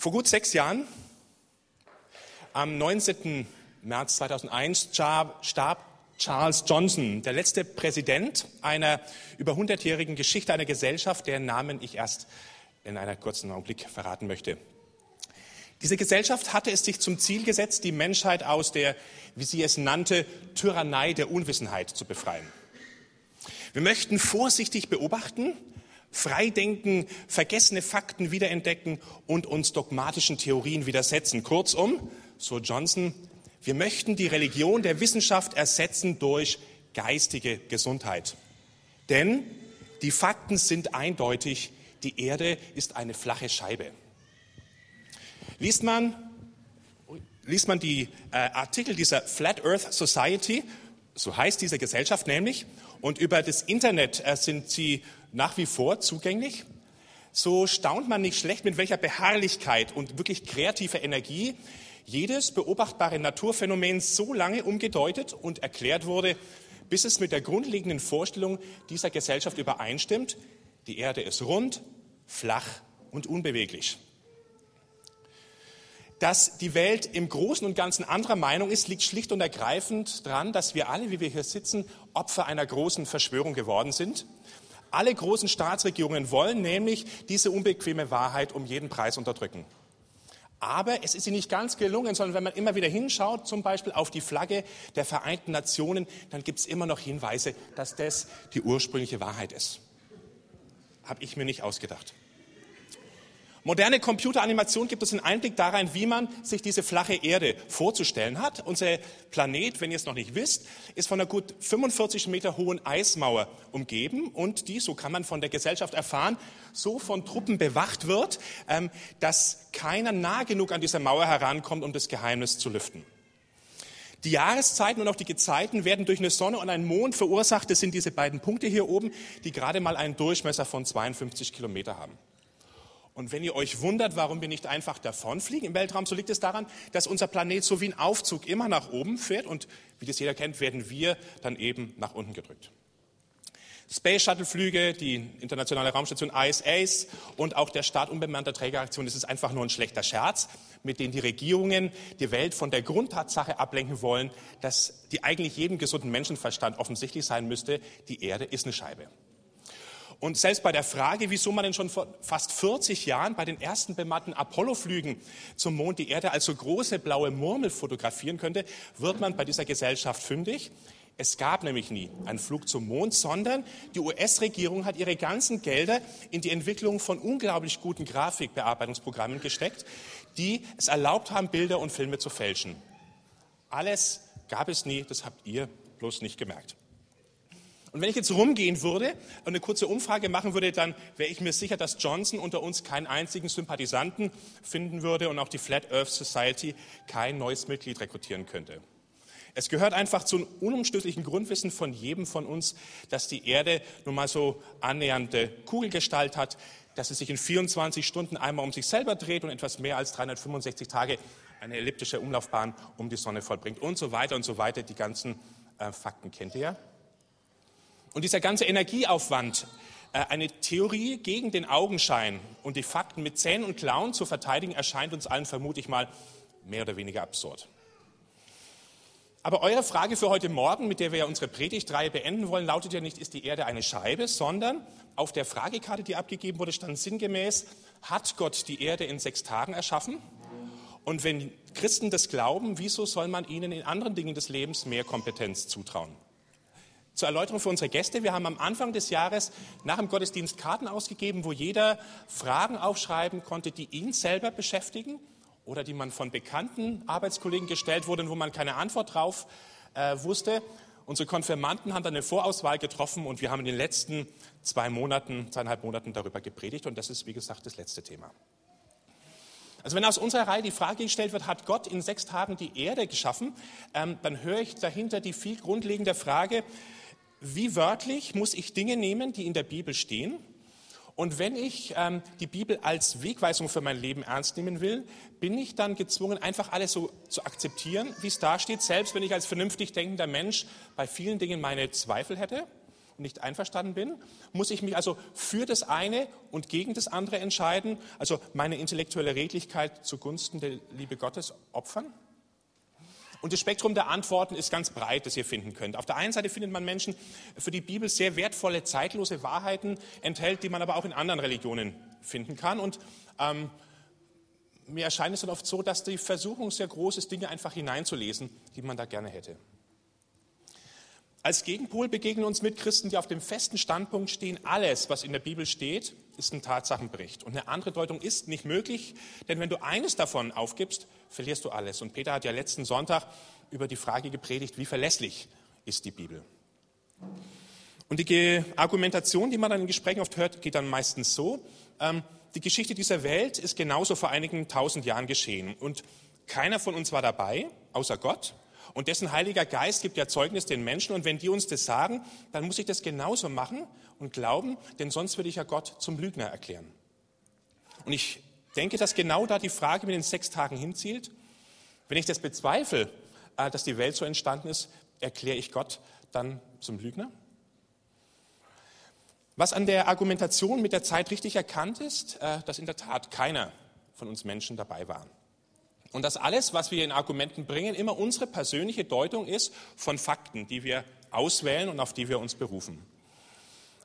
Vor gut sechs Jahren, am 19. März 2001, starb Charles Johnson, der letzte Präsident einer über hundertjährigen Geschichte einer Gesellschaft, deren Namen ich erst in einer kurzen Augenblick verraten möchte. Diese Gesellschaft hatte es sich zum Ziel gesetzt, die Menschheit aus der, wie sie es nannte, Tyrannei der Unwissenheit zu befreien. Wir möchten vorsichtig beobachten, freidenken, vergessene Fakten wiederentdecken und uns dogmatischen Theorien widersetzen. Kurzum, so Johnson, wir möchten die Religion der Wissenschaft ersetzen durch geistige Gesundheit. Denn die Fakten sind eindeutig, die Erde ist eine flache Scheibe. Liest man, liest man die äh, Artikel dieser Flat Earth Society, so heißt diese Gesellschaft nämlich, und über das Internet äh, sind sie nach wie vor zugänglich, so staunt man nicht schlecht, mit welcher Beharrlichkeit und wirklich kreativer Energie jedes beobachtbare Naturphänomen so lange umgedeutet und erklärt wurde, bis es mit der grundlegenden Vorstellung dieser Gesellschaft übereinstimmt, die Erde ist rund, flach und unbeweglich. Dass die Welt im Großen und Ganzen anderer Meinung ist, liegt schlicht und ergreifend daran, dass wir alle, wie wir hier sitzen, Opfer einer großen Verschwörung geworden sind. Alle großen Staatsregierungen wollen nämlich diese unbequeme Wahrheit um jeden Preis unterdrücken. Aber es ist ihnen nicht ganz gelungen, sondern wenn man immer wieder hinschaut, zum Beispiel auf die Flagge der Vereinten Nationen, dann gibt es immer noch Hinweise, dass das die ursprüngliche Wahrheit ist. Habe ich mir nicht ausgedacht. Moderne Computeranimation gibt uns einen Einblick darin, wie man sich diese flache Erde vorzustellen hat. Unser Planet, wenn ihr es noch nicht wisst, ist von einer gut 45 Meter hohen Eismauer umgeben und die, so kann man von der Gesellschaft erfahren, so von Truppen bewacht wird, ähm, dass keiner nah genug an diese Mauer herankommt, um das Geheimnis zu lüften. Die Jahreszeiten und auch die Gezeiten werden durch eine Sonne und einen Mond verursacht. Das sind diese beiden Punkte hier oben, die gerade mal einen Durchmesser von 52 Kilometer haben. Und wenn ihr euch wundert, warum wir nicht einfach davonfliegen im Weltraum, so liegt es daran, dass unser Planet so wie ein Aufzug immer nach oben fährt und wie das jeder kennt, werden wir dann eben nach unten gedrückt. Space Shuttle Flüge, die internationale Raumstation ISAs und auch der Start unbemannter Trägeraktion, das ist einfach nur ein schlechter Scherz, mit dem die Regierungen die Welt von der Grundtatsache ablenken wollen, dass die eigentlich jedem gesunden Menschenverstand offensichtlich sein müsste, die Erde ist eine Scheibe. Und selbst bei der Frage, wieso man denn schon vor fast 40 Jahren bei den ersten bemannten Apollo-Flügen zum Mond die Erde als so große blaue Murmel fotografieren könnte, wird man bei dieser Gesellschaft fündig. Es gab nämlich nie einen Flug zum Mond, sondern die US-Regierung hat ihre ganzen Gelder in die Entwicklung von unglaublich guten Grafikbearbeitungsprogrammen gesteckt, die es erlaubt haben, Bilder und Filme zu fälschen. Alles gab es nie, das habt ihr bloß nicht gemerkt. Und wenn ich jetzt rumgehen würde und eine kurze Umfrage machen würde, dann wäre ich mir sicher, dass Johnson unter uns keinen einzigen Sympathisanten finden würde und auch die Flat Earth Society kein neues Mitglied rekrutieren könnte. Es gehört einfach zum unumstößlichen Grundwissen von jedem von uns, dass die Erde nun mal so annähernde Kugelgestalt hat, dass sie sich in 24 Stunden einmal um sich selber dreht und etwas mehr als 365 Tage eine elliptische Umlaufbahn um die Sonne vollbringt und so weiter und so weiter. Die ganzen äh, Fakten kennt ihr ja. Und dieser ganze Energieaufwand, äh, eine Theorie gegen den Augenschein und die Fakten mit Zähnen und Klauen zu verteidigen, erscheint uns allen vermutlich mal mehr oder weniger absurd. Aber eure Frage für heute Morgen, mit der wir ja unsere Predigtreihe beenden wollen, lautet ja nicht, ist die Erde eine Scheibe, sondern auf der Fragekarte, die abgegeben wurde, stand sinngemäß, hat Gott die Erde in sechs Tagen erschaffen? Und wenn Christen das glauben, wieso soll man ihnen in anderen Dingen des Lebens mehr Kompetenz zutrauen? Zur Erläuterung für unsere Gäste. Wir haben am Anfang des Jahres nach dem Gottesdienst Karten ausgegeben, wo jeder Fragen aufschreiben konnte, die ihn selber beschäftigen oder die man von bekannten Arbeitskollegen gestellt wurden, wo man keine Antwort drauf äh, wusste. Unsere Konfirmanden haben dann eine Vorauswahl getroffen und wir haben in den letzten zwei Monaten, zweieinhalb Monaten darüber gepredigt und das ist, wie gesagt, das letzte Thema. Also wenn aus unserer Reihe die Frage gestellt wird, hat Gott in sechs Tagen die Erde geschaffen, ähm, dann höre ich dahinter die viel grundlegende Frage, wie wörtlich muss ich Dinge nehmen, die in der Bibel stehen? Und wenn ich ähm, die Bibel als Wegweisung für mein Leben ernst nehmen will, bin ich dann gezwungen, einfach alles so zu akzeptieren, wie es da steht, selbst wenn ich als vernünftig denkender Mensch bei vielen Dingen meine Zweifel hätte? nicht einverstanden bin? Muss ich mich also für das eine und gegen das andere entscheiden, also meine intellektuelle Redlichkeit zugunsten der Liebe Gottes opfern? Und das Spektrum der Antworten ist ganz breit, das ihr finden könnt. Auf der einen Seite findet man Menschen, für die Bibel sehr wertvolle, zeitlose Wahrheiten enthält, die man aber auch in anderen Religionen finden kann. Und ähm, mir erscheint es dann oft so, dass die Versuchung sehr groß ist, Dinge einfach hineinzulesen, die man da gerne hätte. Als Gegenpol begegnen uns Mitchristen, die auf dem festen Standpunkt stehen, alles, was in der Bibel steht, ist ein Tatsachenbericht. Und eine andere Deutung ist nicht möglich, denn wenn du eines davon aufgibst, verlierst du alles. Und Peter hat ja letzten Sonntag über die Frage gepredigt, wie verlässlich ist die Bibel. Und die Argumentation, die man dann in Gesprächen oft hört, geht dann meistens so, ähm, die Geschichte dieser Welt ist genauso vor einigen tausend Jahren geschehen. Und keiner von uns war dabei, außer Gott. Und dessen Heiliger Geist gibt ja Zeugnis den Menschen. Und wenn die uns das sagen, dann muss ich das genauso machen und glauben, denn sonst würde ich ja Gott zum Lügner erklären. Und ich denke, dass genau da die Frage mit den sechs Tagen hinzielt. Wenn ich das bezweifle, äh, dass die Welt so entstanden ist, erkläre ich Gott dann zum Lügner? Was an der Argumentation mit der Zeit richtig erkannt ist, äh, dass in der Tat keiner von uns Menschen dabei war. Und dass alles, was wir in Argumenten bringen, immer unsere persönliche Deutung ist von Fakten, die wir auswählen und auf die wir uns berufen.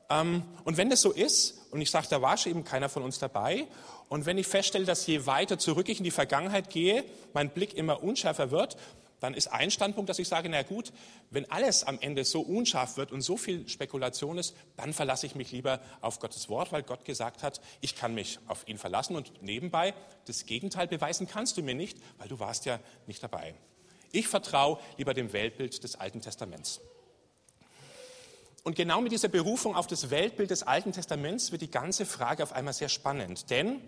Ähm, und wenn das so ist, und ich sage, da war schon eben keiner von uns dabei, und wenn ich feststelle, dass je weiter zurück ich in die Vergangenheit gehe, mein Blick immer unschärfer wird, dann ist ein Standpunkt, dass ich sage, na gut, wenn alles am Ende so unscharf wird und so viel Spekulation ist, dann verlasse ich mich lieber auf Gottes Wort, weil Gott gesagt hat, ich kann mich auf ihn verlassen und nebenbei das Gegenteil beweisen kannst du mir nicht, weil du warst ja nicht dabei. Ich vertraue lieber dem Weltbild des Alten Testaments. Und genau mit dieser Berufung auf das Weltbild des Alten Testaments wird die ganze Frage auf einmal sehr spannend. Denn,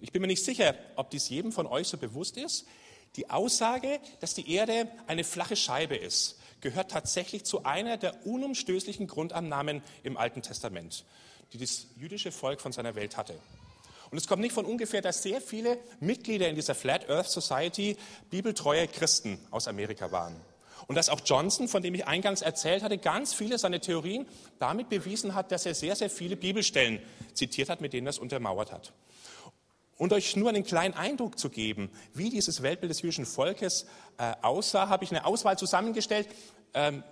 ich bin mir nicht sicher, ob dies jedem von euch so bewusst ist, die Aussage, dass die Erde eine flache Scheibe ist, gehört tatsächlich zu einer der unumstößlichen Grundannahmen im Alten Testament, die das jüdische Volk von seiner Welt hatte. Und es kommt nicht von ungefähr, dass sehr viele Mitglieder in dieser Flat Earth Society bibeltreue Christen aus Amerika waren. Und dass auch Johnson, von dem ich eingangs erzählt hatte, ganz viele seiner Theorien damit bewiesen hat, dass er sehr, sehr viele Bibelstellen zitiert hat, mit denen er es untermauert hat. Und euch nur einen kleinen Eindruck zu geben, wie dieses Weltbild des jüdischen Volkes äh, aussah, habe ich eine Auswahl zusammengestellt. Ähm,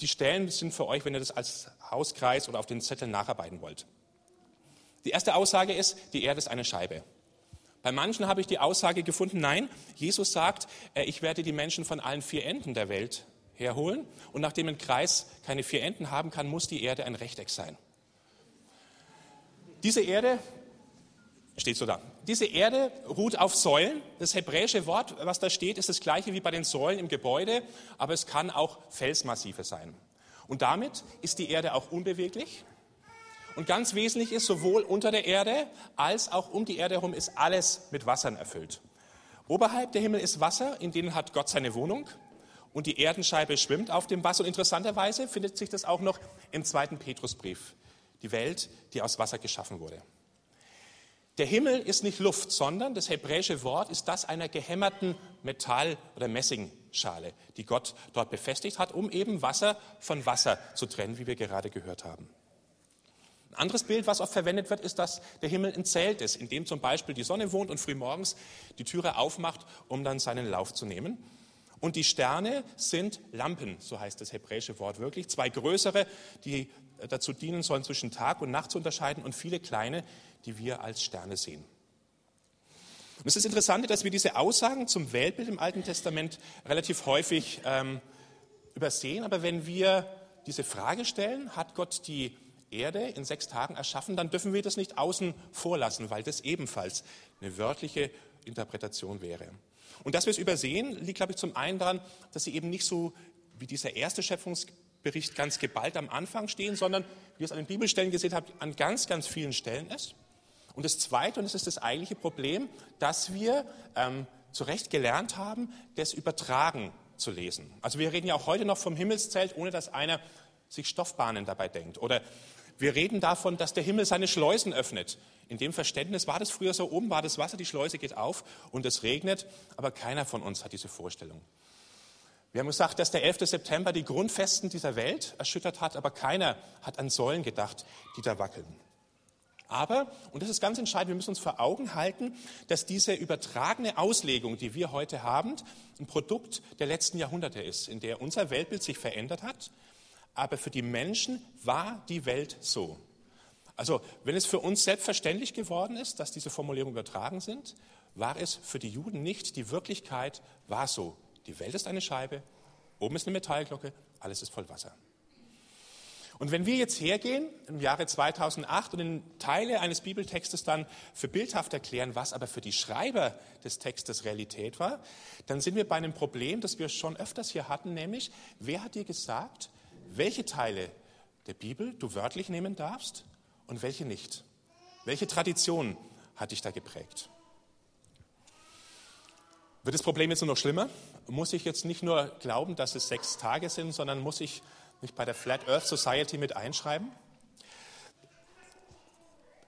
die Stellen sind für euch, wenn ihr das als Hauskreis oder auf den Zetteln nacharbeiten wollt. Die erste Aussage ist, die Erde ist eine Scheibe. Bei manchen habe ich die Aussage gefunden, nein, Jesus sagt, äh, ich werde die Menschen von allen vier Enden der Welt herholen. Und nachdem ein Kreis keine vier Enden haben kann, muss die Erde ein Rechteck sein. Diese Erde steht so da. Diese Erde ruht auf Säulen. Das hebräische Wort, was da steht, ist das gleiche wie bei den Säulen im Gebäude, aber es kann auch Felsmassive sein. Und damit ist die Erde auch unbeweglich. Und ganz wesentlich ist, sowohl unter der Erde als auch um die Erde herum ist alles mit Wassern erfüllt. Oberhalb der Himmel ist Wasser, in denen hat Gott seine Wohnung. Und die Erdenscheibe schwimmt auf dem Wasser. Und interessanterweise findet sich das auch noch im zweiten Petrusbrief. Die Welt, die aus Wasser geschaffen wurde. Der Himmel ist nicht Luft, sondern das hebräische Wort ist das einer gehämmerten Metall- oder Messingschale, die Gott dort befestigt hat, um eben Wasser von Wasser zu trennen, wie wir gerade gehört haben. Ein anderes Bild, was oft verwendet wird, ist, dass der Himmel ein Zelt ist, in dem zum Beispiel die Sonne wohnt und frühmorgens die Türe aufmacht, um dann seinen Lauf zu nehmen. Und die Sterne sind Lampen, so heißt das hebräische Wort wirklich. Zwei größere, die dazu dienen sollen, zwischen Tag und Nacht zu unterscheiden, und viele kleine, die wir als Sterne sehen. Und es ist interessant, dass wir diese Aussagen zum Weltbild im Alten Testament relativ häufig ähm, übersehen. Aber wenn wir diese Frage stellen, hat Gott die Erde in sechs Tagen erschaffen, dann dürfen wir das nicht außen vor lassen, weil das ebenfalls eine wörtliche Interpretation wäre. Und dass wir es übersehen, liegt, glaube ich, zum einen daran, dass sie eben nicht so wie dieser erste Schöpfungsbericht ganz geballt am Anfang stehen, sondern, wie ihr es an den Bibelstellen gesehen habt, an ganz, ganz vielen Stellen ist. Und das Zweite, und das ist das eigentliche Problem, dass wir ähm, zu Recht gelernt haben, das Übertragen zu lesen. Also wir reden ja auch heute noch vom Himmelszelt, ohne dass einer sich Stoffbahnen dabei denkt. Oder wir reden davon, dass der Himmel seine Schleusen öffnet. In dem Verständnis war das früher so, oben war das Wasser, die Schleuse geht auf und es regnet, aber keiner von uns hat diese Vorstellung. Wir haben gesagt, dass der 11. September die Grundfesten dieser Welt erschüttert hat, aber keiner hat an Säulen gedacht, die da wackeln. Aber, und das ist ganz entscheidend, wir müssen uns vor Augen halten, dass diese übertragene Auslegung, die wir heute haben, ein Produkt der letzten Jahrhunderte ist, in der unser Weltbild sich verändert hat. Aber für die Menschen war die Welt so. Also, wenn es für uns selbstverständlich geworden ist, dass diese Formulierungen übertragen sind, war es für die Juden nicht. Die Wirklichkeit war so. Die Welt ist eine Scheibe, oben ist eine Metallglocke, alles ist voll Wasser. Und wenn wir jetzt hergehen im Jahre 2008 und in Teile eines Bibeltextes dann für bildhaft erklären, was aber für die Schreiber des Textes Realität war, dann sind wir bei einem Problem, das wir schon öfters hier hatten, nämlich, wer hat dir gesagt, welche Teile der Bibel du wörtlich nehmen darfst und welche nicht? Welche Tradition hat dich da geprägt? Wird das Problem jetzt nur noch schlimmer? Muss ich jetzt nicht nur glauben, dass es sechs Tage sind, sondern muss ich nicht bei der Flat Earth Society mit einschreiben?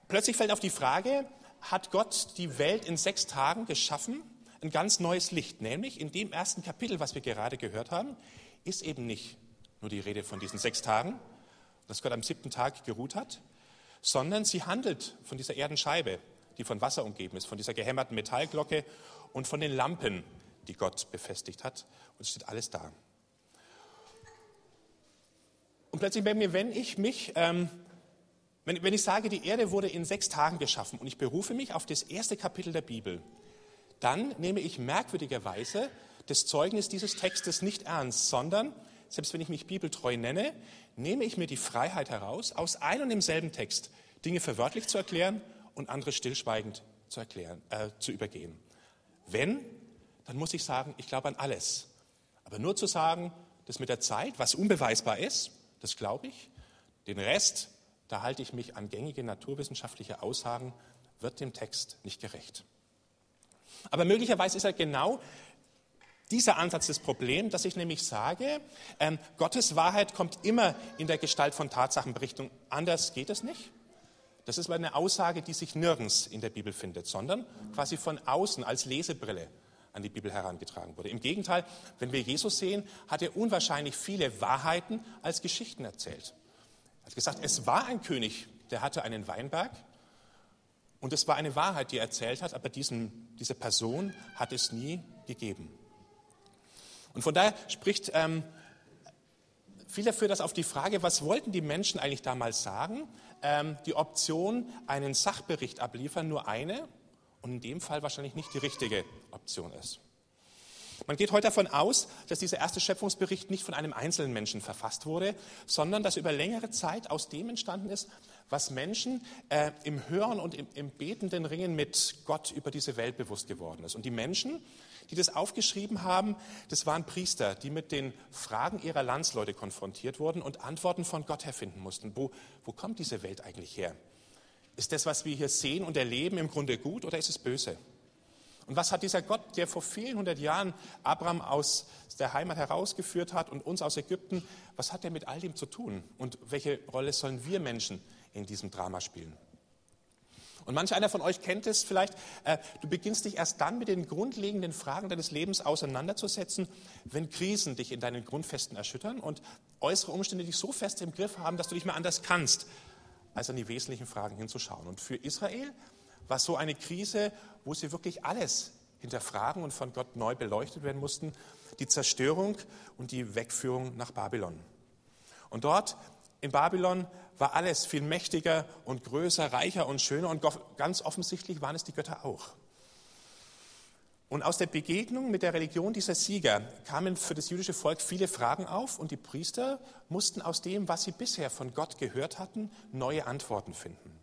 Plötzlich fällt auf die Frage, hat Gott die Welt in sechs Tagen geschaffen? Ein ganz neues Licht, nämlich in dem ersten Kapitel, was wir gerade gehört haben, ist eben nicht nur die Rede von diesen sechs Tagen, dass Gott am siebten Tag geruht hat, sondern sie handelt von dieser Erdenscheibe, die von Wasser umgeben ist, von dieser gehämmerten Metallglocke und von den Lampen, die Gott befestigt hat. Und es steht alles da. Und plötzlich bei mir, wenn ich mich, ähm, wenn, wenn ich sage, die Erde wurde in sechs Tagen geschaffen und ich berufe mich auf das erste Kapitel der Bibel, dann nehme ich merkwürdigerweise das Zeugnis dieses Textes nicht ernst, sondern, selbst wenn ich mich bibeltreu nenne, nehme ich mir die Freiheit heraus, aus einem und demselben Text Dinge verwörtlich zu erklären und andere stillschweigend zu, erklären, äh, zu übergehen. Wenn, dann muss ich sagen, ich glaube an alles. Aber nur zu sagen, das mit der Zeit, was unbeweisbar ist, das glaube ich. Den Rest, da halte ich mich an gängige naturwissenschaftliche Aussagen, wird dem Text nicht gerecht. Aber möglicherweise ist er genau dieser Ansatz des Problems, dass ich nämlich sage, ähm, Gottes Wahrheit kommt immer in der Gestalt von Tatsachenberichtung. Anders geht es nicht. Das ist eine Aussage, die sich nirgends in der Bibel findet, sondern quasi von außen als Lesebrille an die Bibel herangetragen wurde. Im Gegenteil, wenn wir Jesus sehen, hat er unwahrscheinlich viele Wahrheiten als Geschichten erzählt. Er hat gesagt, es war ein König, der hatte einen Weinberg und es war eine Wahrheit, die er erzählt hat, aber diesen, diese Person hat es nie gegeben. Und von daher spricht ähm, viel dafür, dass auf die Frage, was wollten die Menschen eigentlich damals sagen, ähm, die Option, einen Sachbericht abliefern, nur eine und in dem Fall wahrscheinlich nicht die richtige Option ist. Man geht heute davon aus, dass dieser erste Schöpfungsbericht nicht von einem einzelnen Menschen verfasst wurde, sondern dass über längere Zeit aus dem entstanden ist, was Menschen äh, im Hören und im, im betenden Ringen mit Gott über diese Welt bewusst geworden ist. Und die Menschen, die das aufgeschrieben haben, das waren Priester, die mit den Fragen ihrer Landsleute konfrontiert wurden und Antworten von Gott herfinden mussten. Wo, wo kommt diese Welt eigentlich her? Ist das, was wir hier sehen und erleben, im Grunde gut oder ist es böse? Und was hat dieser Gott, der vor vielen hundert Jahren Abraham aus der Heimat herausgeführt hat und uns aus Ägypten, was hat er mit all dem zu tun? Und welche Rolle sollen wir Menschen in diesem Drama spielen? Und manch einer von euch kennt es vielleicht, äh, du beginnst dich erst dann mit den grundlegenden Fragen deines Lebens auseinanderzusetzen, wenn Krisen dich in deinen Grundfesten erschüttern und äußere Umstände dich so fest im Griff haben, dass du nicht mehr anders kannst, als an die wesentlichen Fragen hinzuschauen. Und für Israel war so eine Krise, wo sie wirklich alles hinterfragen und von Gott neu beleuchtet werden mussten, die Zerstörung und die Wegführung nach Babylon. Und dort in Babylon war alles viel mächtiger und größer, reicher und schöner und ganz offensichtlich waren es die Götter auch. Und aus der Begegnung mit der Religion dieser Sieger kamen für das jüdische Volk viele Fragen auf und die Priester mussten aus dem, was sie bisher von Gott gehört hatten, neue Antworten finden.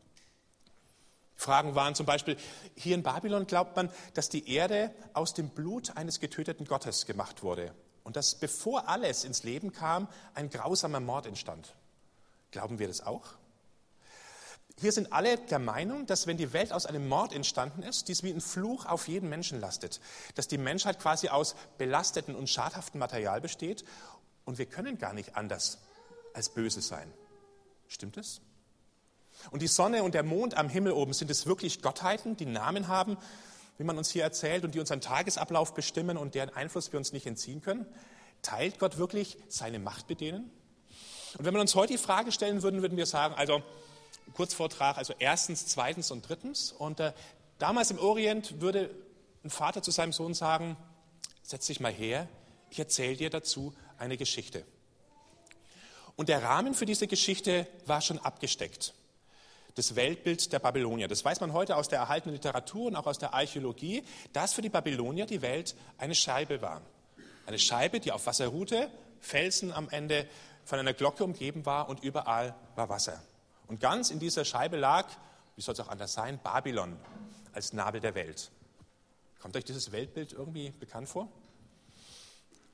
Fragen waren zum Beispiel, hier in Babylon glaubt man, dass die Erde aus dem Blut eines getöteten Gottes gemacht wurde und dass bevor alles ins Leben kam, ein grausamer Mord entstand. Glauben wir das auch? Hier sind alle der Meinung, dass wenn die Welt aus einem Mord entstanden ist, dies wie ein Fluch auf jeden Menschen lastet, dass die Menschheit quasi aus belasteten und schadhaftem Material besteht und wir können gar nicht anders als böse sein. Stimmt es? Und die Sonne und der Mond am Himmel oben, sind es wirklich Gottheiten, die Namen haben, wie man uns hier erzählt, und die unseren Tagesablauf bestimmen und deren Einfluss wir uns nicht entziehen können? teilt Gott wirklich seine Macht mit denen? Und wenn wir uns heute die Frage stellen würden, würden wir sagen, also Kurzvortrag, also erstens, zweitens und drittens. Und äh, damals im Orient würde ein Vater zu seinem Sohn sagen, setz dich mal her, ich erzähle dir dazu eine Geschichte. Und der Rahmen für diese Geschichte war schon abgesteckt. Das Weltbild der Babylonier. Das weiß man heute aus der erhaltenen Literatur und auch aus der Archäologie, dass für die Babylonier die Welt eine Scheibe war. Eine Scheibe, die auf Wasser ruhte, Felsen am Ende von einer Glocke umgeben war und überall war Wasser. Und ganz in dieser Scheibe lag, wie soll es auch anders sein, Babylon als Nabel der Welt. Kommt euch dieses Weltbild irgendwie bekannt vor?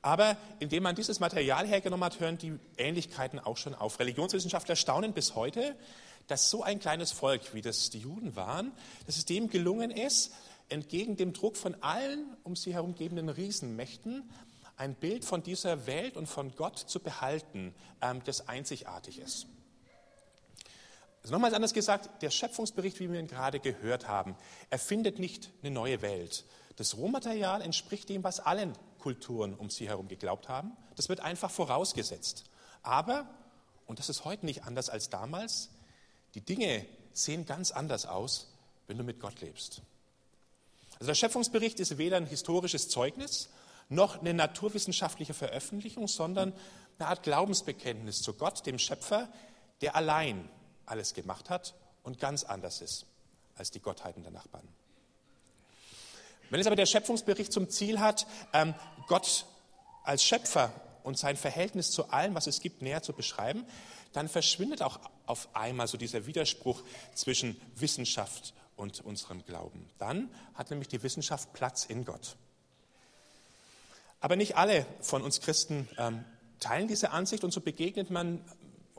Aber indem man dieses Material hergenommen hat, hören die Ähnlichkeiten auch schon auf. Religionswissenschaftler staunen bis heute, dass so ein kleines Volk, wie das die Juden waren, dass es dem gelungen ist, entgegen dem Druck von allen um sie herum gebenden Riesenmächten ein Bild von dieser Welt und von Gott zu behalten, ähm, das einzigartig ist. Also nochmals anders gesagt, der Schöpfungsbericht, wie wir ihn gerade gehört haben, erfindet nicht eine neue Welt. Das Rohmaterial entspricht dem, was allen Kulturen um sie herum geglaubt haben. Das wird einfach vorausgesetzt. Aber, und das ist heute nicht anders als damals, die Dinge sehen ganz anders aus, wenn du mit Gott lebst. Also der Schöpfungsbericht ist weder ein historisches Zeugnis noch eine naturwissenschaftliche Veröffentlichung, sondern eine Art Glaubensbekenntnis zu Gott, dem Schöpfer, der allein alles gemacht hat und ganz anders ist als die Gottheiten der Nachbarn. Wenn es aber der Schöpfungsbericht zum Ziel hat, ähm, Gott als Schöpfer und sein Verhältnis zu allem, was es gibt, näher zu beschreiben, dann verschwindet auch auf einmal so dieser Widerspruch zwischen Wissenschaft und unserem Glauben. Dann hat nämlich die Wissenschaft Platz in Gott. Aber nicht alle von uns Christen ähm, teilen diese Ansicht und so begegnet man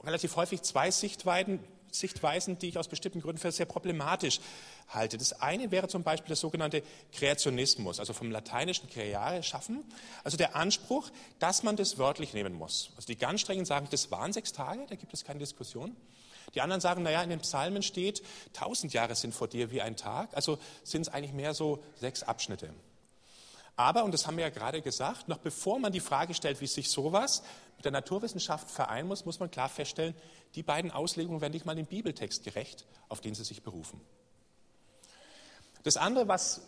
relativ häufig zwei Sichtweisen, Sichtweisen, die ich aus bestimmten Gründen für sehr problematisch halte. Das eine wäre zum Beispiel der sogenannte Kreationismus, also vom lateinischen creare, schaffen, also der Anspruch, dass man das wörtlich nehmen muss. Also die ganz strengen sagen, das waren sechs Tage, da gibt es keine Diskussion. Die anderen sagen, naja, in den Psalmen steht, tausend Jahre sind vor dir wie ein Tag, also sind es eigentlich mehr so sechs Abschnitte. Aber, und das haben wir ja gerade gesagt, noch bevor man die Frage stellt, wie sich sowas mit der Naturwissenschaft vereinen muss, muss man klar feststellen, die beiden Auslegungen werden nicht mal dem Bibeltext gerecht, auf den sie sich berufen. Das andere, was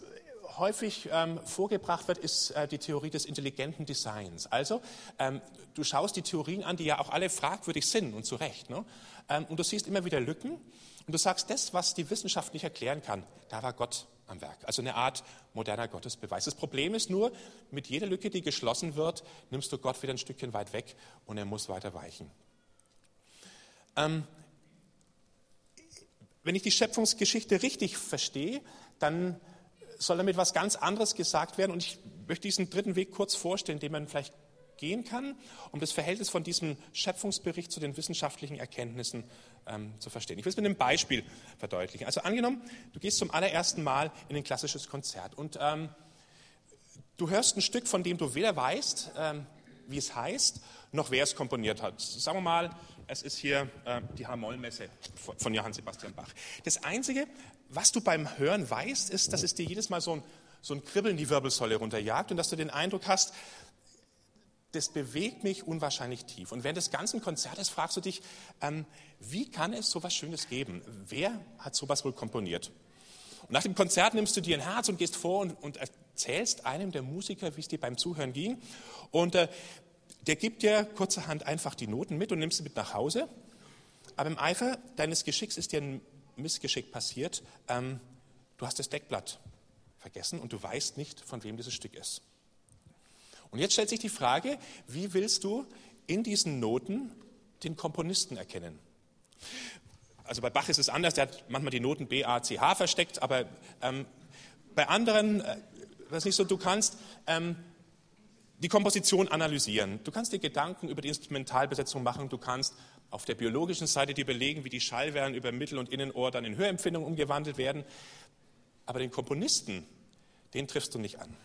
häufig ähm, vorgebracht wird, ist äh, die Theorie des intelligenten Designs. Also, ähm, du schaust die Theorien an, die ja auch alle fragwürdig sind und zu Recht. Ne? Ähm, und du siehst immer wieder Lücken und du sagst, das, was die Wissenschaft nicht erklären kann, da war Gott am Werk. Also eine Art moderner Gottesbeweis. Das Problem ist nur, mit jeder Lücke, die geschlossen wird, nimmst du Gott wieder ein Stückchen weit weg und er muss weiter weichen. Ähm, wenn ich die Schöpfungsgeschichte richtig verstehe, dann soll damit was ganz anderes gesagt werden. Und ich möchte diesen dritten Weg kurz vorstellen, den man vielleicht gehen kann, um das Verhältnis von diesem Schöpfungsbericht zu den wissenschaftlichen Erkenntnissen ähm, zu verstehen. Ich will es mit einem Beispiel verdeutlichen. Also angenommen, du gehst zum allerersten Mal in ein klassisches Konzert und ähm, du hörst ein Stück, von dem du weder weißt, ähm, wie es heißt, noch wer es komponiert hat. Sagen wir mal, es ist hier äh, die H-Moll-Messe von Johann Sebastian Bach. Das Einzige, was du beim Hören weißt, ist, dass es dir jedes Mal so ein, so ein Kribbeln die Wirbelsäule runterjagt und dass du den Eindruck hast, das bewegt mich unwahrscheinlich tief. Und während des ganzen Konzertes fragst du dich, ähm, wie kann es so etwas Schönes geben? Wer hat sowas wohl komponiert? Und nach dem Konzert nimmst du dir ein Herz und gehst vor und, und erzählst einem der Musiker, wie es dir beim Zuhören ging. Und äh, der gibt dir kurzerhand einfach die Noten mit und nimmst sie mit nach Hause. Aber im Eifer deines Geschicks ist dir ein Missgeschick passiert. Ähm, du hast das Deckblatt vergessen und du weißt nicht, von wem dieses Stück ist. Und jetzt stellt sich die Frage, wie willst du in diesen Noten den Komponisten erkennen? Also bei Bach ist es anders, der hat manchmal die Noten B, A, C, H versteckt, aber ähm, bei anderen, äh, was nicht so, du kannst ähm, die Komposition analysieren. Du kannst dir Gedanken über die Instrumentalbesetzung machen, du kannst auf der biologischen Seite dir überlegen, wie die Schallwellen über Mittel- und Innenohr dann in Hörempfindung umgewandelt werden. Aber den Komponisten, den triffst du nicht an.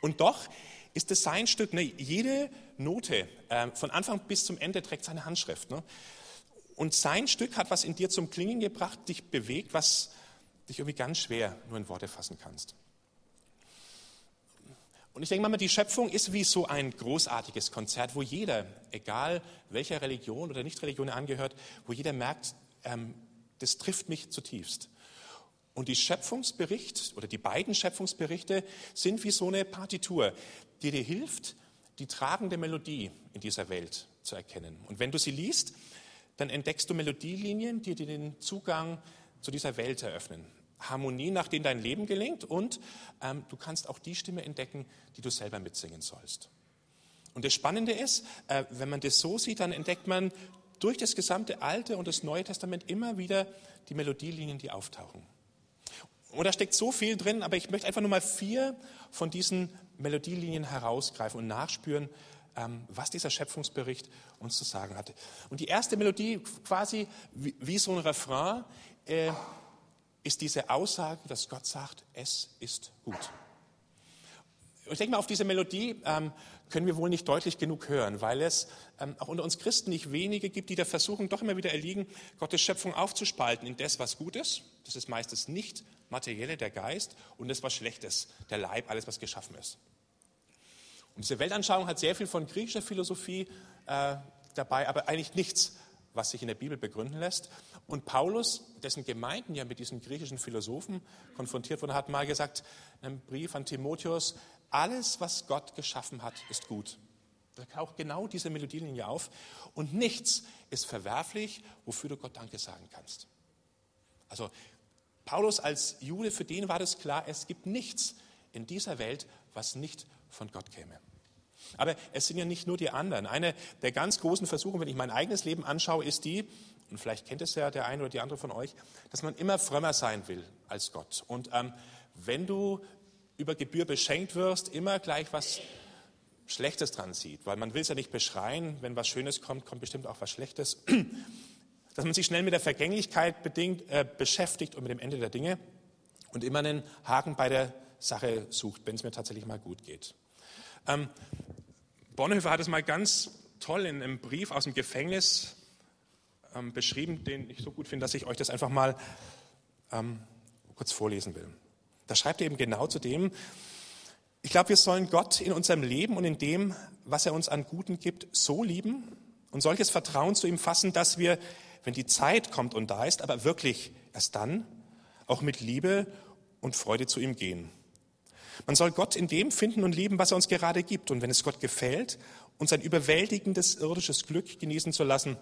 Und doch ist es sein Stück. Ne? Jede Note äh, von Anfang bis zum Ende trägt seine Handschrift. Ne? Und sein Stück hat was in dir zum Klingen gebracht, dich bewegt, was dich irgendwie ganz schwer nur in Worte fassen kannst. Und ich denke mal, die Schöpfung ist wie so ein großartiges Konzert, wo jeder, egal welcher Religion oder Nicht-Religion angehört, wo jeder merkt, ähm, das trifft mich zutiefst. Und die Schöpfungsbericht oder die beiden Schöpfungsberichte sind wie so eine Partitur, die dir hilft, die tragende Melodie in dieser Welt zu erkennen. Und wenn du sie liest, dann entdeckst du Melodielinien, die dir den Zugang zu dieser Welt eröffnen. Harmonie, nach denen dein Leben gelingt und ähm, du kannst auch die Stimme entdecken, die du selber mitsingen sollst. Und das Spannende ist, äh, wenn man das so sieht, dann entdeckt man durch das gesamte Alte und das Neue Testament immer wieder die Melodielinien, die auftauchen. Und da steckt so viel drin, aber ich möchte einfach nur mal vier von diesen Melodielinien herausgreifen und nachspüren, ähm, was dieser Schöpfungsbericht uns zu sagen hatte. Und die erste Melodie, quasi wie, so ein Refrain, äh, ist diese Aussage, dass Gott sagt, es ist gut. Ich denke mal, auf diese Melodie ähm, können wir wohl nicht deutlich genug hören, weil es ähm, auch unter uns Christen nicht wenige gibt, die der Versuchung doch immer wieder erliegen, Gottes Schöpfung aufzuspalten in das, was gut ist, das ist meistens nicht materielle, der Geist, und das, was schlecht ist, der Leib, alles, was geschaffen ist. Und diese Weltanschauung hat sehr viel von griechischer Philosophie äh, dabei, aber eigentlich nichts, was sich in der Bibel begründen lässt. Und Paulus, dessen Gemeinden ja mit diesen griechischen Philosophen konfrontiert wurden, hat mal gesagt, in einem Brief an Timotheus, alles, was Gott geschaffen hat, ist gut. Da taucht genau diese Melodielinie auf. Und nichts ist verwerflich, wofür du Gott Danke sagen kannst. Also Paulus als Jude, für den war das klar, es gibt nichts in dieser Welt, was nicht von Gott käme. Aber es sind ja nicht nur die anderen. Eine der ganz großen Versuche, wenn ich mein eigenes Leben anschaue, ist die, und vielleicht kennt es ja der eine oder die andere von euch, dass man immer frömmer sein will als Gott. Und ähm, wenn du über Gebühr beschenkt wirst, immer gleich was Schlechtes dran sieht, weil man will es ja nicht beschreien, wenn was Schönes kommt, kommt bestimmt auch was Schlechtes. Dass man sich schnell mit der Vergänglichkeit bedingt, äh, beschäftigt und mit dem Ende der Dinge und immer einen Haken bei der Sache sucht, wenn es mir tatsächlich mal gut geht. Ähm, Bonhoeffer hat es mal ganz toll in einem Brief aus dem Gefängnis ähm, beschrieben, den ich so gut finde, dass ich euch das einfach mal ähm, kurz vorlesen will. Da schreibt er eben genau zu dem, ich glaube, wir sollen Gott in unserem Leben und in dem, was er uns an Guten gibt, so lieben und solches Vertrauen zu ihm fassen, dass wir, wenn die Zeit kommt und da ist, aber wirklich erst dann, auch mit Liebe und Freude zu ihm gehen. Man soll Gott in dem finden und lieben, was er uns gerade gibt. Und wenn es Gott gefällt, uns ein überwältigendes irdisches Glück genießen zu lassen,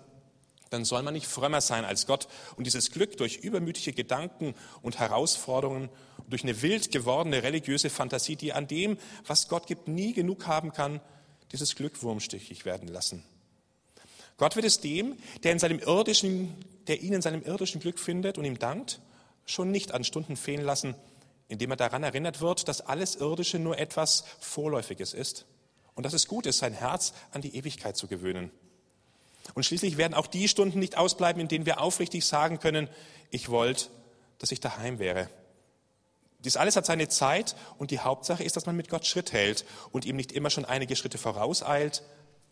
dann soll man nicht frömmer sein als Gott und dieses Glück durch übermütige Gedanken und Herausforderungen, durch eine wild gewordene religiöse Fantasie, die an dem, was Gott gibt, nie genug haben kann, dieses Glück wurmstichig werden lassen. Gott wird es dem, der, in seinem irdischen, der ihn in seinem irdischen Glück findet und ihm dankt, schon nicht an Stunden fehlen lassen, indem er daran erinnert wird, dass alles Irdische nur etwas Vorläufiges ist und dass es gut ist, sein Herz an die Ewigkeit zu gewöhnen. Und schließlich werden auch die Stunden nicht ausbleiben, in denen wir aufrichtig sagen können, ich wollte, dass ich daheim wäre. Dies alles hat seine Zeit und die Hauptsache ist, dass man mit Gott Schritt hält und ihm nicht immer schon einige Schritte vorauseilt,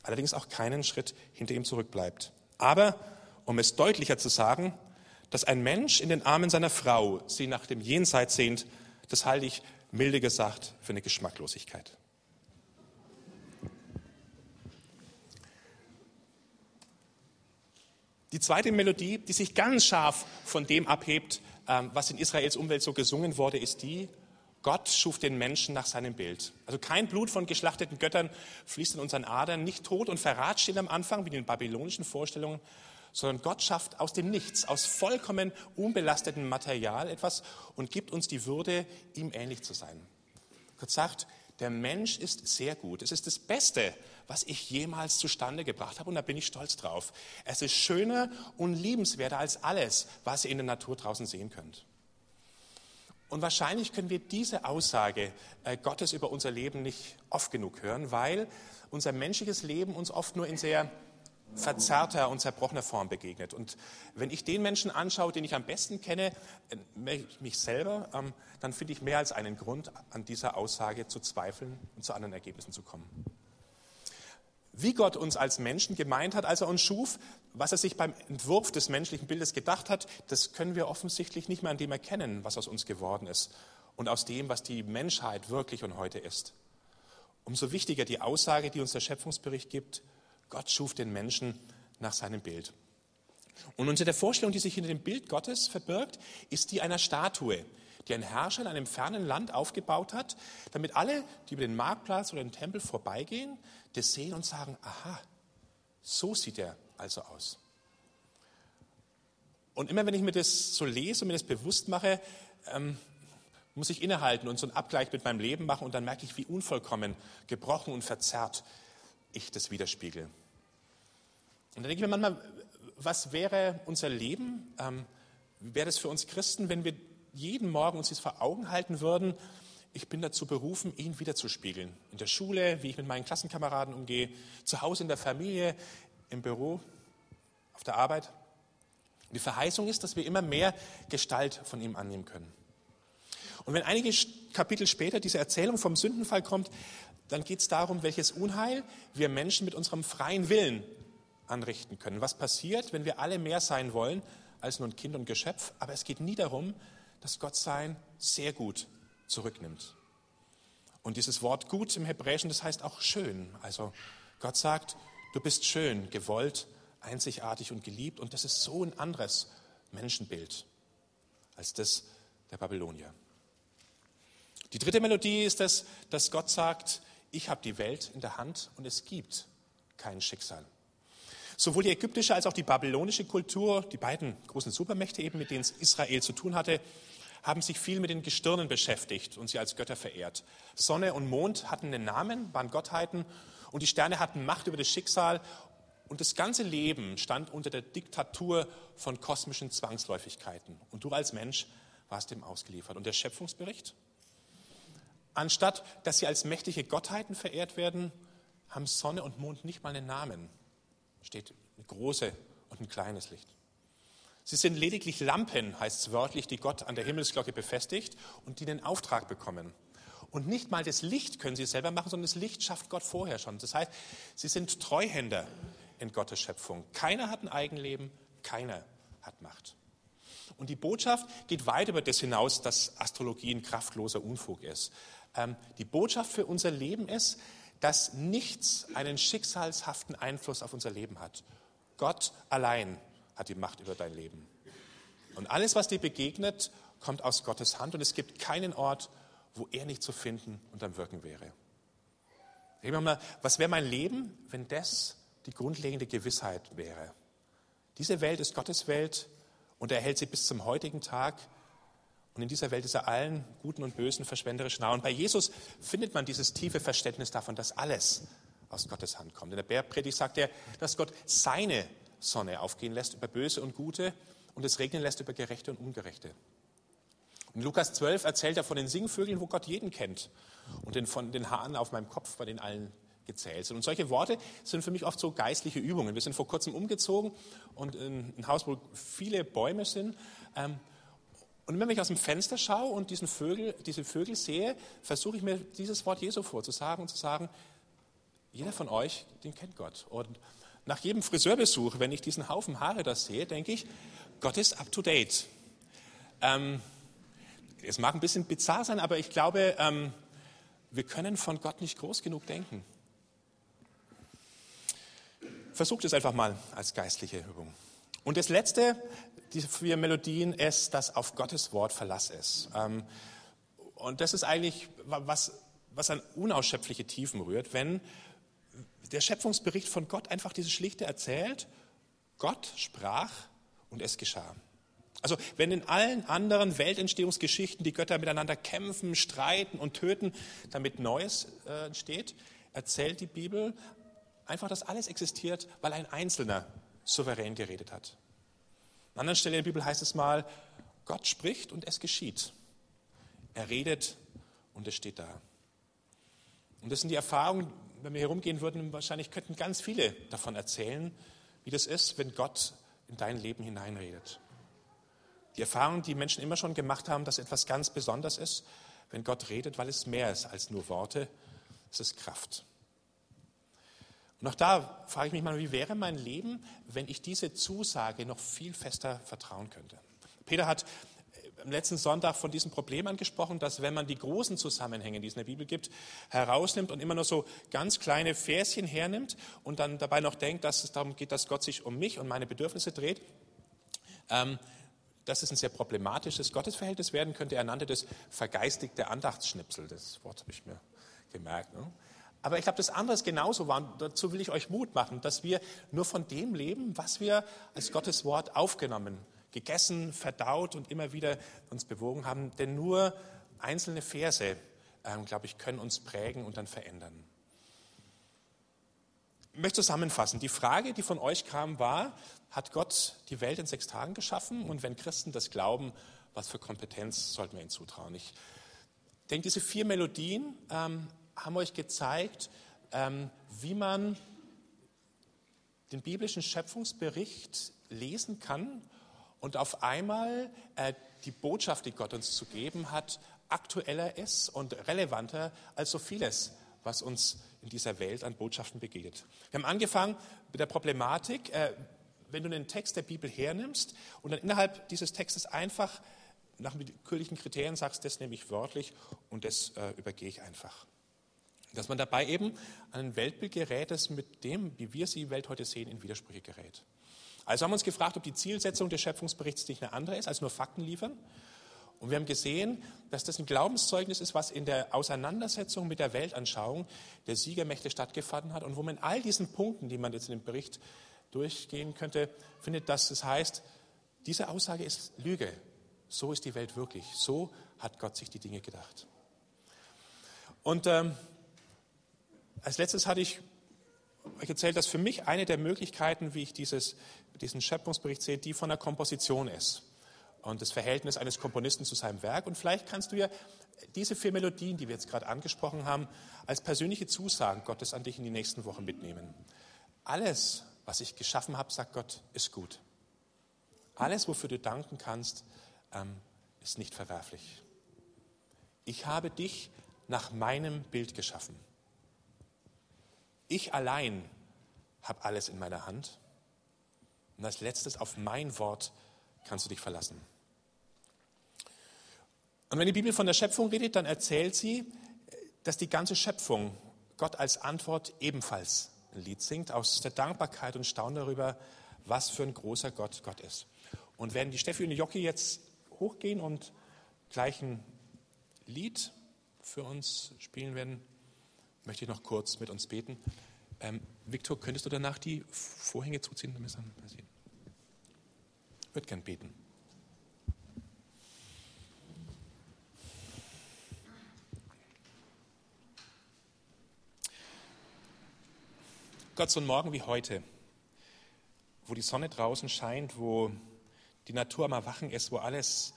allerdings auch keinen Schritt hinter ihm zurückbleibt. Aber, um es deutlicher zu sagen, dass ein Mensch in den Armen seiner Frau sie nach dem Jenseits sehnt, das halte ich milde gesagt für eine Geschmacklosigkeit. Die zweite Melodie, die sich ganz scharf von dem abhebt, ähm, was in Israels Umwelt so gesungen wurde, ist die, Gott schuf den Menschen nach seinem Bild. Also kein Blut von geschlachteten Göttern fließt in unseren Adern, nicht Tod und Verrat stehen am Anfang, wie in den babylonischen Vorstellungen, sondern Gott schafft aus dem Nichts, aus vollkommen unbelastetem Material etwas und gibt uns die Würde, ihm ähnlich zu sein. Gott sagt, der Mensch ist sehr gut. Es ist das Beste, was ich jemals zustande gebracht habe und da bin ich stolz drauf. Es ist schöner und liebenswerter als alles, was ihr in der Natur draußen sehen könnt. Und wahrscheinlich können wir diese Aussage äh, Gottes über unser Leben nicht oft genug hören, weil unser menschliches Leben uns oft nur in sehr verzerrter und zerbrochener Form begegnet. Und wenn ich den Menschen anschaue, den ich am besten kenne, äh, mich selber, ähm, dann finde ich mehr als einen Grund, an dieser Aussage zu zweifeln und zu anderen Ergebnissen zu kommen. Wie Gott uns als Menschen gemeint hat, als er uns schuf, was er sich beim Entwurf des menschlichen Bildes gedacht hat, das können wir offensichtlich nicht mehr an dem erkennen, was aus uns geworden ist und aus dem, was die Menschheit wirklich und heute ist. umso wichtiger die Aussage, die uns der Schöpfungsbericht gibt, Gott schuf den Menschen nach seinem Bild. Und unter der Vorstellung, die sich hinter dem Bild Gottes verbirgt, ist die einer Statue, die ein Herrscher in einem fernen Land aufgebaut hat, damit alle, die über den Marktplatz oder den Tempel vorbeigehen, das sehen und sagen, aha, so sieht er also aus. Und immer wenn ich mir das so lese und mir das bewusst mache, ähm, muss ich innehalten und so einen Abgleich mit meinem Leben machen und dann merke ich, wie unvollkommen, gebrochen und verzerrt ich das widerspiegel. Und dann denke ich mir manchmal, was wäre unser Leben, ähm, wäre das für uns Christen, wenn wir jeden Morgen uns das vor Augen halten würden, ich bin dazu berufen, ihn wiederzuspiegeln. In der Schule, wie ich mit meinen Klassenkameraden umgehe, zu Hause in der Familie, im Büro, auf der Arbeit. Die Verheißung ist, dass wir immer mehr Gestalt von ihm annehmen können. Und wenn einige Kapitel später diese Erzählung vom Sündenfall kommt, dann geht es darum, welches Unheil wir Menschen mit unserem freien Willen anrichten können. Was passiert, wenn wir alle mehr sein wollen als nur ein Kind und Geschöpf? Aber es geht nie darum, dass Gott sein sehr gut zurücknimmt. Und dieses Wort gut im Hebräischen, das heißt auch schön. Also Gott sagt, du bist schön, gewollt, einzigartig und geliebt. Und das ist so ein anderes Menschenbild als das der Babylonier. Die dritte Melodie ist das, dass Gott sagt, ich habe die Welt in der Hand und es gibt kein Schicksal. Sowohl die ägyptische als auch die babylonische Kultur, die beiden großen Supermächte eben, mit denen Israel zu tun hatte, haben sich viel mit den Gestirnen beschäftigt und sie als Götter verehrt. Sonne und Mond hatten einen Namen, waren Gottheiten und die Sterne hatten Macht über das Schicksal und das ganze Leben stand unter der Diktatur von kosmischen Zwangsläufigkeiten. Und du als Mensch warst dem ausgeliefert. Und der Schöpfungsbericht? Anstatt dass sie als mächtige Gottheiten verehrt werden, haben Sonne und Mond nicht mal einen Namen. Steht ein großes und ein kleines Licht. Sie sind lediglich Lampen, heißt es wörtlich, die Gott an der Himmelsglocke befestigt und die den Auftrag bekommen. Und nicht mal das Licht können sie selber machen, sondern das Licht schafft Gott vorher schon. Das heißt, sie sind Treuhänder in Gottes Schöpfung. Keiner hat ein Eigenleben, keiner hat Macht. Und die Botschaft geht weit über das hinaus, dass Astrologie ein kraftloser Unfug ist. Ähm, die Botschaft für unser Leben ist, dass nichts einen schicksalshaften Einfluss auf unser Leben hat. Gott allein hat die Macht über dein Leben. Und alles, was dir begegnet, kommt aus Gottes Hand und es gibt keinen Ort, wo er nicht zu finden und am Wirken wäre. Mal, was wäre mein Leben, wenn das die grundlegende Gewissheit wäre? Diese Welt ist Gottes Welt und er hält sie bis zum heutigen Tag. Und in dieser Welt ist er allen Guten und Bösen verschwenderisch nah. Und bei Jesus findet man dieses tiefe Verständnis davon, dass alles aus Gottes Hand kommt. In der Bergpredigt sagt er, dass Gott seine Sonne aufgehen lässt über Böse und Gute und es regnen lässt über Gerechte und Ungerechte. In Lukas 12 erzählt er von den Singvögeln, wo Gott jeden kennt und den, von den Haaren auf meinem Kopf, bei denen allen gezählt sind. Und solche Worte sind für mich oft so geistliche Übungen. Wir sind vor kurzem umgezogen und in ein Haus, wo viele Bäume sind. Ähm, und wenn ich aus dem Fenster schaue und diesen Vögel, diese Vögel sehe, versuche ich mir dieses Wort Jesu vorzusagen und zu sagen, jeder von euch, den kennt Gott. Und nach jedem Friseurbesuch, wenn ich diesen Haufen Haare da sehe, denke ich, Gott ist up to date. Ähm, es mag ein bisschen bizarr sein, aber ich glaube, ähm, wir können von Gott nicht groß genug denken. Versucht es einfach mal als geistliche Übung. Und das Letzte, diese vier Melodien, ist, dass auf Gottes Wort Verlass ist. Ähm, und das ist eigentlich was, was an unausschöpfliche Tiefen rührt, wenn der Schöpfungsbericht von Gott einfach diese Schlichte erzählt, Gott sprach und es geschah. Also wenn in allen anderen Weltentstehungsgeschichten die Götter miteinander kämpfen, streiten und töten, damit Neues äh, entsteht, erzählt die Bibel einfach, dass alles existiert, weil ein Einzelner souverän geredet hat. An anderen Stelle der Bibel heißt es mal, Gott spricht und es geschieht. Er redet und es steht da. Und das sind die Erfahrungen, wenn wir herumgehen würden, wahrscheinlich könnten ganz viele davon erzählen, wie das ist, wenn Gott in dein Leben hineinredet. Die Erfahrung, die Menschen immer schon gemacht haben, dass etwas ganz besonders ist, wenn Gott redet, weil es mehr ist als nur Worte, es ist Kraft. Und auch da frage ich mich mal, wie wäre mein Leben, wenn ich diese Zusage noch viel fester vertrauen könnte? Peter hat am letzten Sonntag von diesem Problem angesprochen, dass wenn man die großen Zusammenhänge, die es in der Bibel gibt, herausnimmt und immer nur so ganz kleine Verschen hernimmt und dann dabei noch denkt, dass es darum geht, dass Gott sich um mich und meine Bedürfnisse dreht, ähm, dass es ein sehr problematisches Gottesverhältnis werden könnte. Er nannte das vergeistigte Andachtsschnipsel. Das Wort habe ich mir gemerkt. Ne? Aber ich glaube, das andere ist genauso wahr. Dazu will ich euch Mut machen, dass wir nur von dem leben, was wir als Gottes Wort aufgenommen, gegessen, verdaut und immer wieder uns bewogen haben. Denn nur einzelne Verse, ähm, glaube ich, können uns prägen und dann verändern. Ich möchte zusammenfassen. Die Frage, die von euch kam, war, hat Gott die Welt in sechs Tagen geschaffen? Und wenn Christen das glauben, was für Kompetenz sollten wir ihnen zutrauen? Ich denke, diese vier Melodien ähm, haben euch gezeigt, ähm, wie man den biblischen Schöpfungsbericht lesen kann und auf einmal äh, die Botschaft, die Gott uns zu geben hat, aktueller ist und relevanter als so vieles, was uns in dieser Welt an Botschaften begegnet. Wir haben angefangen mit der Problematik, äh, wenn du einen Text der Bibel hernimmst und dann innerhalb dieses Textes einfach nach willkürlichen Kriterien sagst, das nehme ich wörtlich und das äh, übergehe ich einfach. Dass man dabei eben an ein Weltbild gerät, das mit dem, wie wir die Welt heute sehen, in Widersprüche gerät. Also haben wir uns gefragt, ob die Zielsetzung des Schöpfungsberichts nicht eine andere ist, als nur Fakten liefern. Und wir haben gesehen, dass das ein Glaubenszeugnis ist, was in der Auseinandersetzung mit der Weltanschauung der Siegermächte stattgefunden hat und wo man in all diesen Punkten, die man jetzt in dem Bericht durchgehen könnte, findet, dass es heißt, diese Aussage ist Lüge. So ist die Welt wirklich. So hat Gott sich die Dinge gedacht. Und ähm, als letztes hatte ich euch erzählt, dass für mich eine der Möglichkeiten, wie ich dieses, diesen Schöpfungsbericht sehe, die von der Komposition ist und das Verhältnis eines Komponisten zu seinem Werk. Und vielleicht kannst du ja diese vier Melodien, die wir jetzt gerade angesprochen haben, als persönliche Zusagen Gottes an dich in die nächsten Wochen mitnehmen. Alles, was ich geschaffen habe, sagt Gott, ist gut. Alles, wofür du danken kannst, ähm, ist nicht verwerflich. Ich habe dich nach meinem Bild geschaffen. Ich allein habe alles in meiner Hand. Und als letztes, auf mein Wort kannst du dich verlassen. Und wenn die Bibel von der Schöpfung redet, dann erzählt sie, dass die ganze Schöpfung Gott als Antwort ebenfalls Lied singt, aus der Dankbarkeit und Staunen darüber, was für ein großer Gott Gott ist. Und wenn die Steffi und die Jockey jetzt hochgehen und gleich ein Lied für uns spielen werden, möchte ich noch kurz mit uns beten. Ähm, Viktor, könntest du danach die Vorhänge zuziehen? Ich würde gern beten. Gott, so ein Morgen wie heute, wo die Sonne draußen scheint, wo die Natur am Erwachen ist, wo alles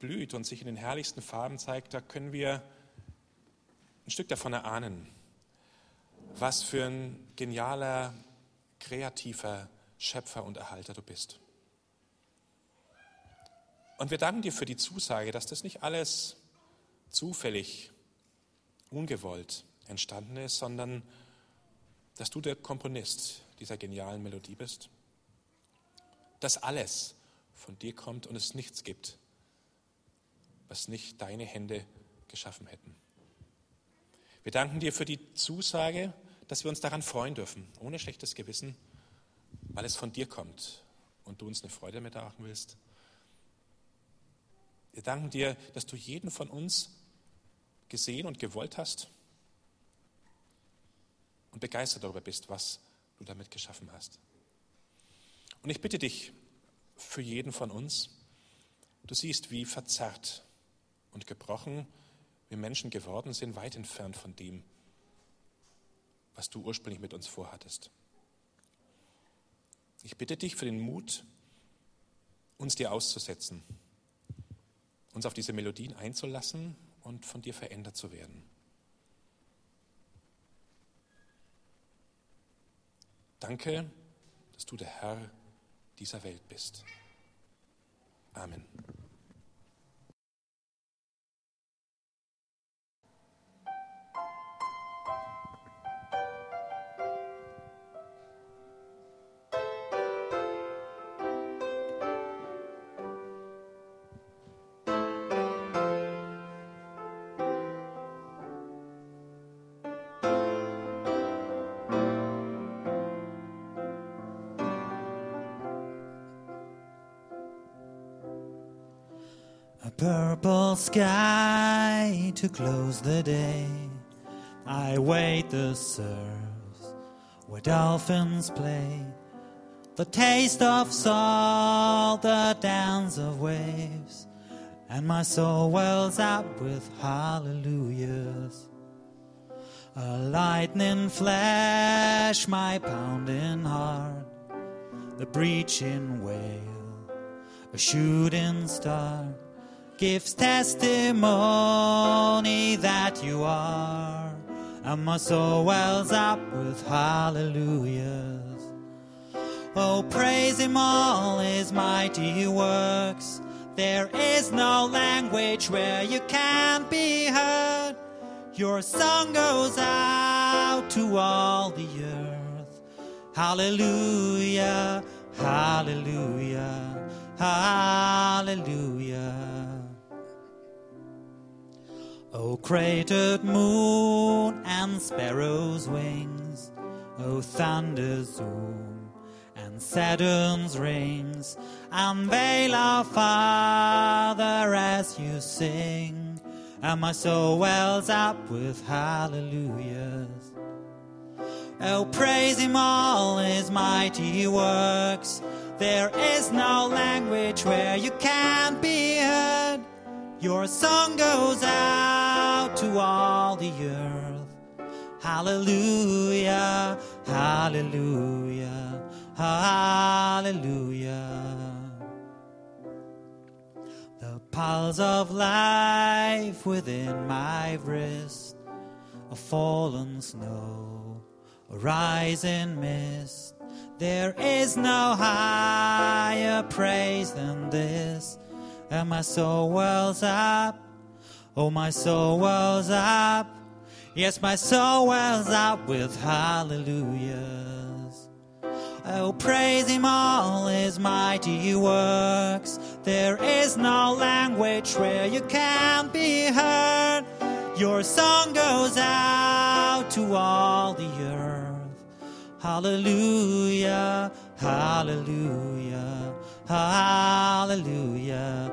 blüht und sich in den herrlichsten Farben zeigt, da können wir ein Stück davon erahnen, was für ein genialer, kreativer Schöpfer und Erhalter du bist. Und wir danken dir für die Zusage, dass das nicht alles zufällig, ungewollt entstanden ist, sondern dass du der Komponist dieser genialen Melodie bist. Dass alles von dir kommt und es nichts gibt, was nicht deine Hände geschaffen hätten. Wir danken dir für die Zusage, dass wir uns daran freuen dürfen, ohne schlechtes Gewissen, weil es von dir kommt und du uns eine Freude damit machen willst. Wir danken dir, dass du jeden von uns gesehen und gewollt hast und begeistert darüber bist, was du damit geschaffen hast. Und ich bitte dich für jeden von uns, du siehst, wie verzerrt und gebrochen wir Menschen geworden sind, weit entfernt von dem, was du ursprünglich mit uns vorhattest. Ich bitte dich für den Mut, uns dir auszusetzen, uns auf diese Melodien einzulassen und von dir verändert zu werden. Danke, dass du der Herr dieser Welt bist. Amen. Purple sky to close the day. I wait the surf where dolphins play. The taste of salt, the dance of waves, and my soul wells up with hallelujahs. A lightning flash, my pounding heart, the breaching whale, a shooting star gives testimony that you are, and my soul wells up with hallelujahs. Oh, praise him all his mighty works. There is no language where you can't be heard. Your song goes out to all the earth. Hallelujah, hallelujah, hallelujah. O cratered moon and sparrow's wings, O thunder's zoom and Saturn's rings, unveil our Father as you sing, and my soul wells up with hallelujahs. Oh, praise him all his mighty works. There is no language where you can't be heard. Your song goes out to all the earth. Hallelujah, hallelujah, hallelujah. The pulse of life within my wrist, a fallen snow, a rising mist. There is no higher praise than this, and my soul wells up. Oh, my soul wells up. Yes, my soul wells up with hallelujahs. Oh, praise him all his mighty works. There is no language where you can't be heard. Your song goes out to all the earth. Hallelujah, hallelujah, hallelujah,